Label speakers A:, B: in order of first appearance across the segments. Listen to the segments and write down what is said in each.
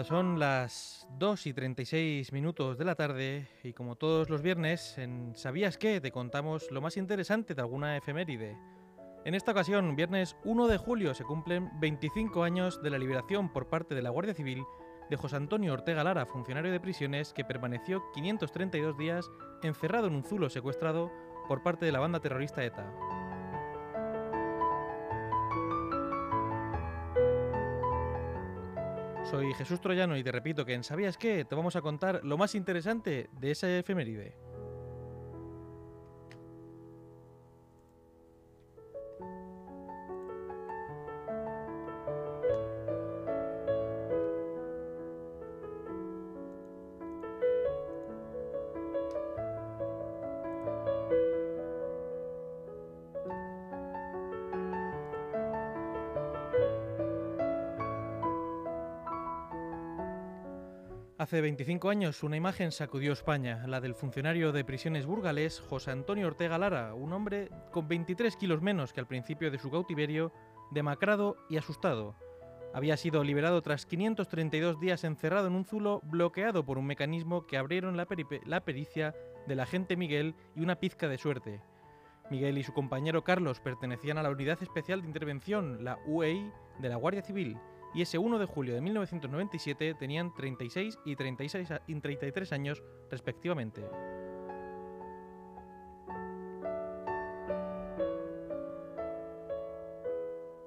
A: cuando son las 2 y 36 minutos de la tarde y como todos los viernes en ¿Sabías qué? te contamos lo más interesante de alguna efeméride. En esta ocasión, viernes 1 de julio, se cumplen 25 años de la liberación por parte de la Guardia Civil de José Antonio Ortega Lara, funcionario de prisiones que permaneció 532 días encerrado en un zulo secuestrado por parte de la banda terrorista ETA. Soy Jesús Troyano y te repito que en ¿Sabías qué? te vamos a contar lo más interesante de esa efeméride. Hace 25 años una imagen sacudió España, la del funcionario de prisiones burgalés José Antonio Ortega Lara, un hombre con 23 kilos menos que al principio de su cautiverio, demacrado y asustado. Había sido liberado tras 532 días encerrado en un zulo bloqueado por un mecanismo que abrieron la, la pericia del agente Miguel y una pizca de suerte. Miguel y su compañero Carlos pertenecían a la Unidad Especial de Intervención, la UEI, de la Guardia Civil, y ese 1 de julio de 1997 tenían 36 y, 36 y 33 años respectivamente.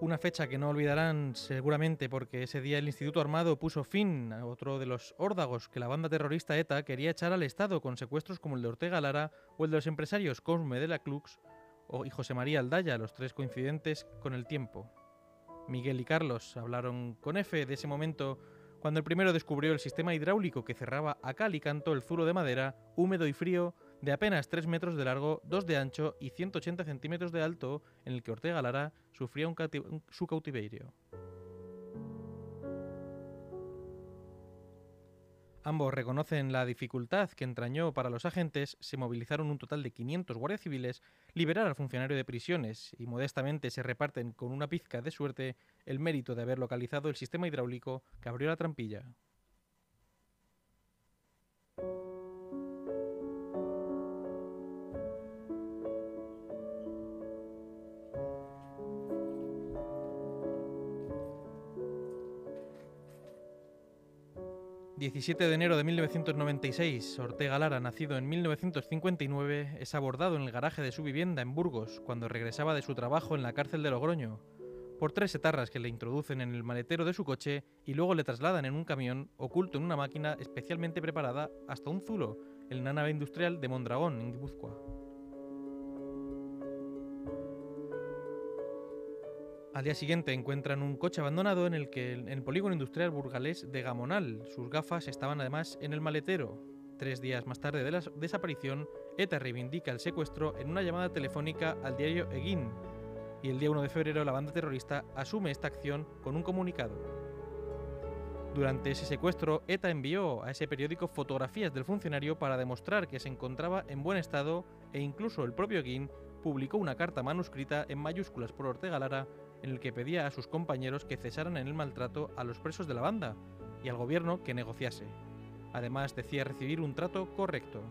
A: Una fecha que no olvidarán seguramente porque ese día el Instituto Armado puso fin a otro de los órdagos que la banda terrorista ETA quería echar al Estado con secuestros como el de Ortega Lara o el de los empresarios Cosme de la Clux y José María Aldaya, los tres coincidentes con el tiempo. Miguel y Carlos hablaron con F de ese momento cuando el primero descubrió el sistema hidráulico que cerraba a cal y canto el zulo de madera, húmedo y frío, de apenas 3 metros de largo, 2 de ancho y 180 centímetros de alto, en el que Ortega Lara sufría su cautiverio. Ambos reconocen la dificultad que entrañó para los agentes, se movilizaron un total de 500 guardias civiles, liberar al funcionario de prisiones y modestamente se reparten con una pizca de suerte el mérito de haber localizado el sistema hidráulico que abrió la trampilla. 17 de enero de 1996, Ortega Lara, nacido en 1959, es abordado en el garaje de su vivienda en Burgos cuando regresaba de su trabajo en la cárcel de Logroño, por tres etarras que le introducen en el maletero de su coche y luego le trasladan en un camión oculto en una máquina especialmente preparada hasta un zulo, en la nave industrial de Mondragón, en Guipúzcoa. Al día siguiente encuentran un coche abandonado en el que en el polígono industrial burgalés de Gamonal. Sus gafas estaban además en el maletero. Tres días más tarde de la desaparición, ETA reivindica el secuestro en una llamada telefónica al diario Egin. Y el día 1 de febrero la banda terrorista asume esta acción con un comunicado. Durante ese secuestro, ETA envió a ese periódico fotografías del funcionario para demostrar que se encontraba en buen estado e incluso el propio Egin publicó una carta manuscrita en mayúsculas por Ortega Lara en el que pedía a sus compañeros que cesaran en el maltrato a los presos de la banda y al gobierno que negociase. Además decía recibir un trato correcto.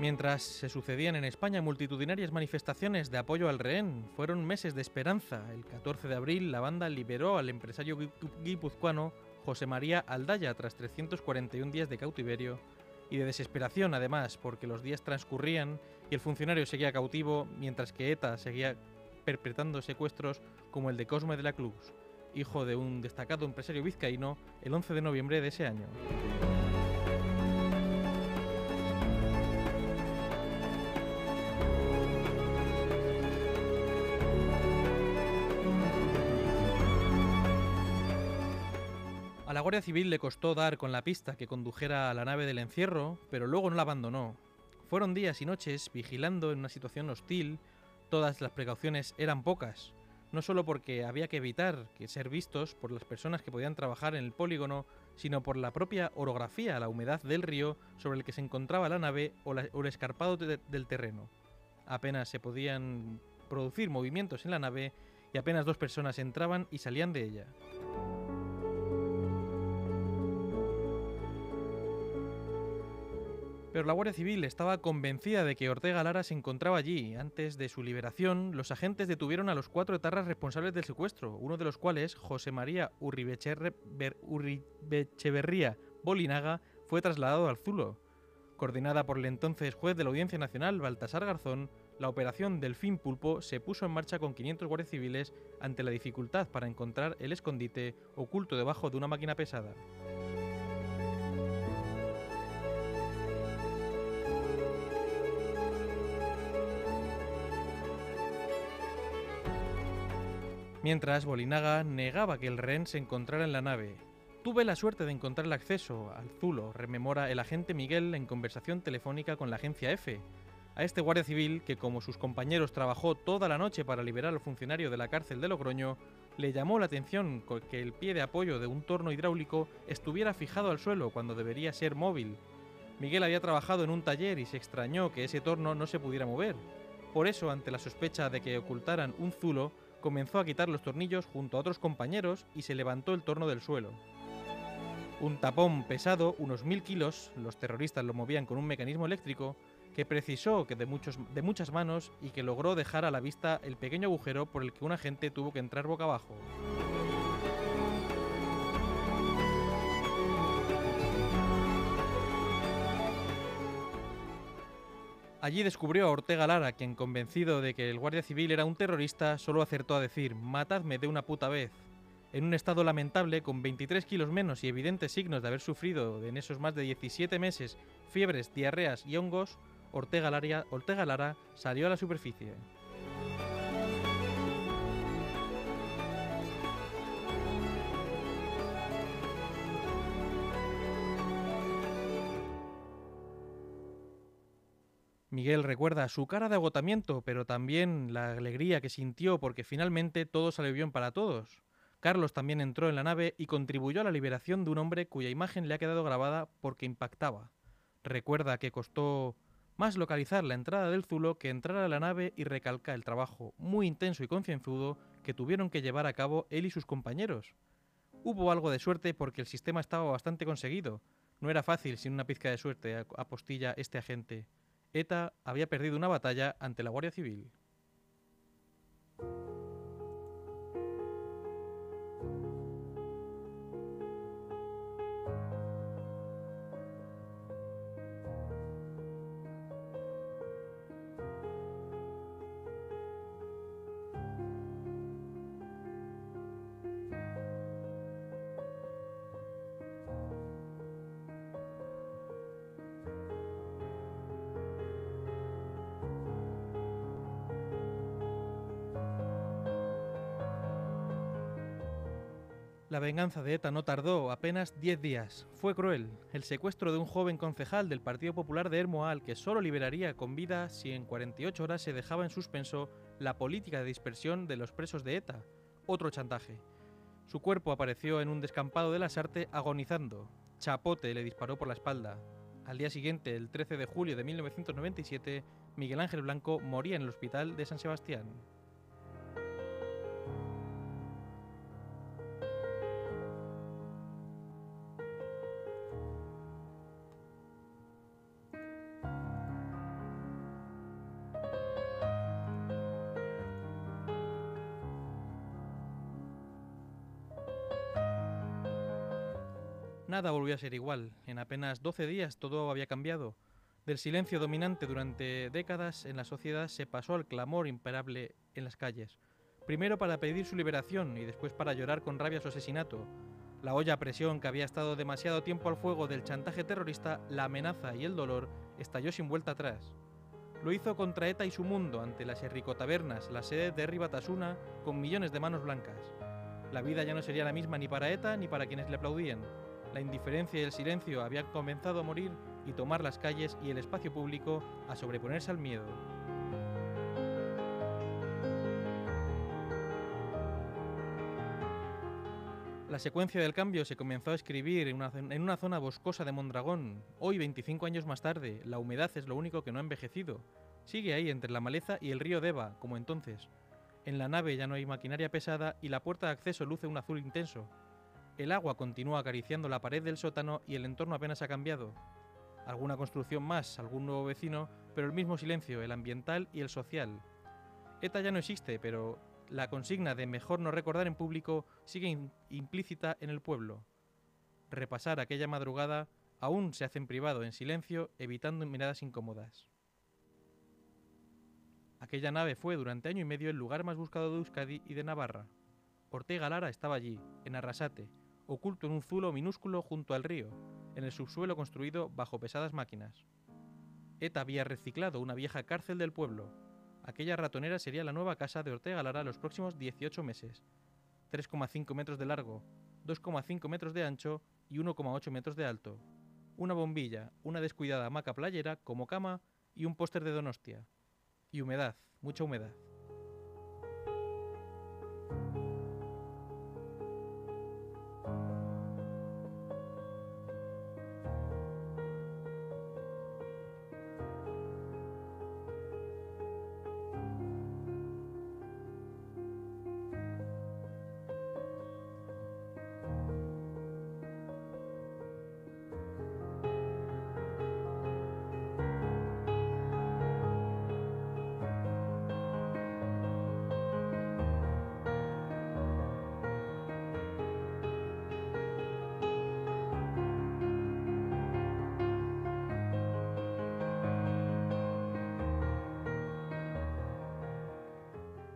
A: Mientras se sucedían en España multitudinarias manifestaciones de apoyo al rehén, fueron meses de esperanza. El 14 de abril la banda liberó al empresario guipuzcoano José María Aldaya tras 341 días de cautiverio y de desesperación además, porque los días transcurrían y el funcionario seguía cautivo mientras que ETA seguía perpetrando secuestros como el de Cosme de la Cruz, hijo de un destacado empresario vizcaíno, el 11 de noviembre de ese año. Guardia Civil le costó dar con la pista que condujera a la nave del encierro, pero luego no la abandonó. Fueron días y noches vigilando en una situación hostil, todas las precauciones eran pocas, no solo porque había que evitar que ser vistos por las personas que podían trabajar en el polígono, sino por la propia orografía, la humedad del río sobre el que se encontraba la nave o, el escarpado del terreno. apenas se podían producir movimientos en la nave y apenas dos personas entraban y salían de ella. Pero la Guardia Civil estaba convencida de que Ortega Lara se encontraba allí. Antes de su liberación, los agentes detuvieron a los cuatro etarras responsables del secuestro, uno de los cuales, José María Urribecheverría Bolinaga, fue trasladado al Zulo. Coordinada por el entonces juez de la Audiencia Nacional, Baltasar Garzón, la operación Delfín Pulpo se puso en marcha con 500 guardias civiles ante la dificultad para encontrar el escondite oculto debajo de una máquina pesada. Mientras, Bolinaga negaba que el rehén se encontrara en la nave. Tuve la suerte de encontrar el acceso al Zulo, rememora el agente Miguel en conversación telefónica con la agencia F. A este guardia civil, que como sus compañeros trabajó toda la noche para liberar al funcionario de la cárcel de Logroño, le llamó la atención que el pie de apoyo de un torno hidráulico estuviera fijado al suelo cuando debería ser móvil. Miguel había trabajado en un taller y se extrañó que ese torno no se pudiera mover. Por eso, ante la sospecha de que ocultaran un zulo, comenzó a quitar los tornillos junto a otros compañeros y se levantó el torno del suelo. Un tapón pesado, unos mil kilos, los terroristas lo movían con un mecanismo eléctrico, que precisó que de, de muchas manos y que logró dejar a la vista el pequeño agujero por el que un agente tuvo que entrar boca abajo. Allí descubrió a Ortega Lara, quien convencido de que el guardia civil era un terrorista, solo acertó a decir, matadme de una puta vez. En un estado lamentable, con 23 kilos menos y evidentes signos de haber sufrido en esos más de 17 meses fiebres, diarreas y hongos, Ortega Lara, Ortega Lara salió a la superficie. Miguel recuerda su cara de agotamiento, pero también la alegría que sintió porque finalmente todo salió bien para todos. Carlos también entró en la nave y contribuyó a la liberación de un hombre cuya imagen le ha quedado grabada porque impactaba. Recuerda que costó más localizar la entrada del Zulo que entrar a la nave y recalca el trabajo muy intenso y concienzudo que tuvieron que llevar a cabo él y sus compañeros. Hubo algo de suerte porque el sistema estaba bastante conseguido. No era fácil sin una pizca de suerte, apostilla este agente. ETA había perdido una batalla ante la Guardia Civil. La venganza de ETA no tardó apenas 10 días. Fue cruel. El secuestro de un joven concejal del Partido Popular de Hermoal que solo liberaría con vida si en 48 horas se dejaba en suspenso la política de dispersión de los presos de ETA. Otro chantaje. Su cuerpo apareció en un descampado de la Sarte agonizando. Chapote le disparó por la espalda. Al día siguiente, el 13 de julio de 1997, Miguel Ángel Blanco moría en el hospital de San Sebastián. Nada volvió a ser igual. En apenas 12 días todo había cambiado. Del silencio dominante durante décadas en la sociedad se pasó al clamor imparable en las calles. Primero para pedir su liberación y después para llorar con rabia su asesinato. La olla a presión que había estado demasiado tiempo al fuego del chantaje terrorista, la amenaza y el dolor estalló sin vuelta atrás. Lo hizo contra ETA y su mundo ante las Tabernas, la sede de Ribatasuna, con millones de manos blancas. La vida ya no sería la misma ni para ETA ni para quienes le aplaudían. La indiferencia y el silencio habían comenzado a morir y tomar las calles y el espacio público a sobreponerse al miedo. La secuencia del cambio se comenzó a escribir en una, zona boscosa de Mondragón. Hoy, 25 años más tarde, la humedad es lo único que no ha envejecido. Sigue ahí entre la maleza y el río Deva, como entonces. En la nave ya no hay maquinaria pesada y la puerta de acceso luce un azul intenso. El agua continúa acariciando la pared del sótano y el entorno apenas ha cambiado. Alguna construcción más, algún nuevo vecino, pero el mismo silencio, el ambiental y el social. ETA ya no existe, pero la consigna de mejor no recordar en público sigue implícita en el pueblo. Repasar aquella madrugada aún se hace en privado, en silencio, evitando miradas incómodas. Aquella nave fue durante año y medio el lugar más buscado de Euskadi y de Navarra. Ortega Lara estaba allí, en Arrasate, oculto en un zulo minúsculo junto al río, en el subsuelo construido bajo pesadas máquinas. ETA había reciclado una vieja cárcel del pueblo. Aquella ratonera sería la nueva casa de Ortega Lara los próximos 18 meses. 3,5 metros de largo, 2,5 metros de ancho y 1,8 metros de alto. Una bombilla, una descuidada hamaca playera como cama y un póster de Donostia. Y humedad, mucha humedad.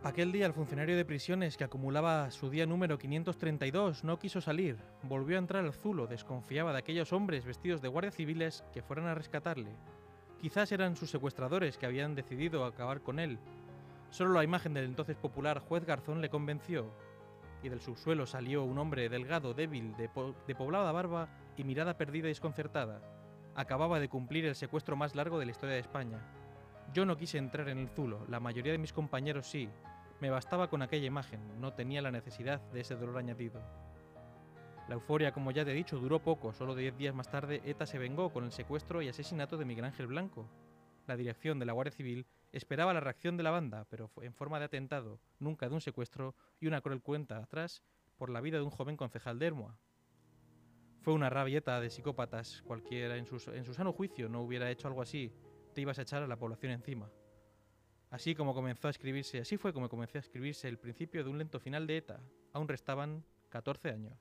A: Aquel día el funcionario de prisiones que acumulaba su día número 532 no quiso salir, volvió a entrar al zulo, desconfiaba de aquellos hombres vestidos de guardias civiles que fueran a rescatarle. Quizás eran sus secuestradores que habían decidido acabar con él. Solo la imagen del entonces popular juez Garzón le convenció, y del subsuelo salió un hombre delgado, débil, de, de poblada barba y mirada perdida y desconcertada. Acababa de cumplir el secuestro más largo de la historia de España. Yo no quise entrar en el zulo, la mayoría de mis compañeros sí, me bastaba con aquella imagen, no tenía la necesidad de ese dolor añadido. La euforia, como ya te he dicho, duró poco, solo diez días más tarde ETA se vengó con el secuestro y asesinato de Miguel Ángel Blanco. La dirección de la Guardia Civil esperaba la reacción de la banda, pero en forma de atentado, nunca de un secuestro y una cruel cuenta atrás por la vida de un joven concejal de Hermoa. Fue una rabieta de psicópatas, cualquiera en su, en su sano juicio no hubiera hecho algo así, te ibas a echar a la población encima. Así como comenzó a escribirse, así fue como comenzó a escribirse el principio de un lento final de ETA. Aún restaban 14 años.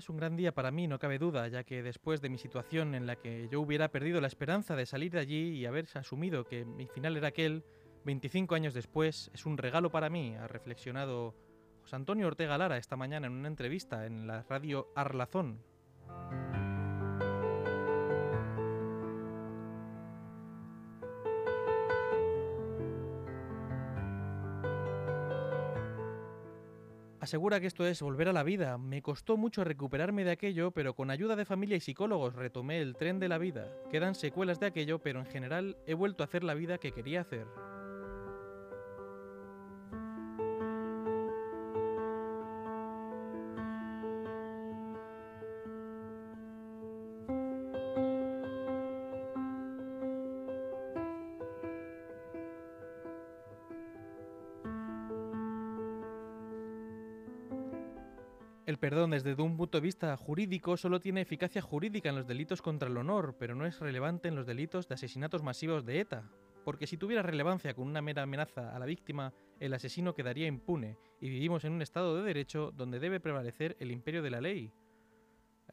A: Es un gran día para mí, no cabe duda, ya que después de mi situación en la que yo hubiera perdido la esperanza de salir de allí y haber asumido que mi final era aquel, 25 años después es un regalo para mí, ha reflexionado José Antonio Ortega Lara esta mañana en una entrevista en la radio Arlazón. Asegura que esto es volver a la vida. Me costó mucho recuperarme de aquello, pero con ayuda de familia y psicólogos retomé el tren de la vida. Quedan secuelas de aquello, pero en general he vuelto a hacer la vida que quería hacer. El perdón desde un punto de vista jurídico solo tiene eficacia jurídica en los delitos contra el honor, pero no es relevante en los delitos de asesinatos masivos de ETA. porque si tuviera relevancia con una mera amenaza a la víctima, el asesino quedaría impune y vivimos en un estado de derecho donde debe prevalecer el imperio de la ley.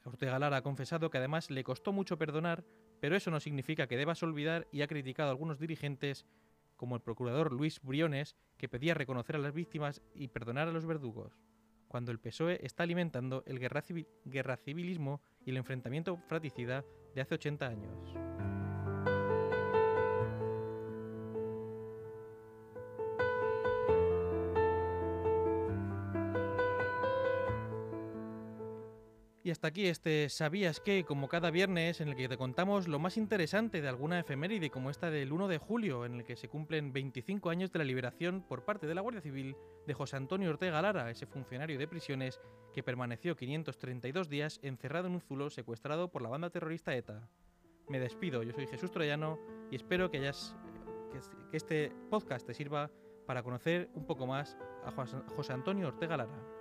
A: Ortega Lara ha confesado que además le costó mucho perdonar, pero eso no significa que debas olvidar y ha criticado a algunos dirigentes, como el procurador Luis Briones, que pedía reconocer a las víctimas y perdonar a los verdugos, cuando el PSOE está alimentando el guerra, guerra civilismo y el enfrentamiento fratricida de hace 80 años. Y hasta aquí este ¿Sabías qué? Como cada viernes en el que te contamos lo más interesante de alguna efeméride como esta del 1 de julio en el que se cumplen 25 años de la liberación por parte de la Guardia Civil de José Antonio Ortega Lara, ese funcionario de prisiones que permaneció 532 días encerrado en un zulo secuestrado por la banda terrorista ETA. Me despido, yo soy Jesús Troyano y espero que, hayas, que este podcast te sirva para conocer un poco más a José Antonio Ortega Lara.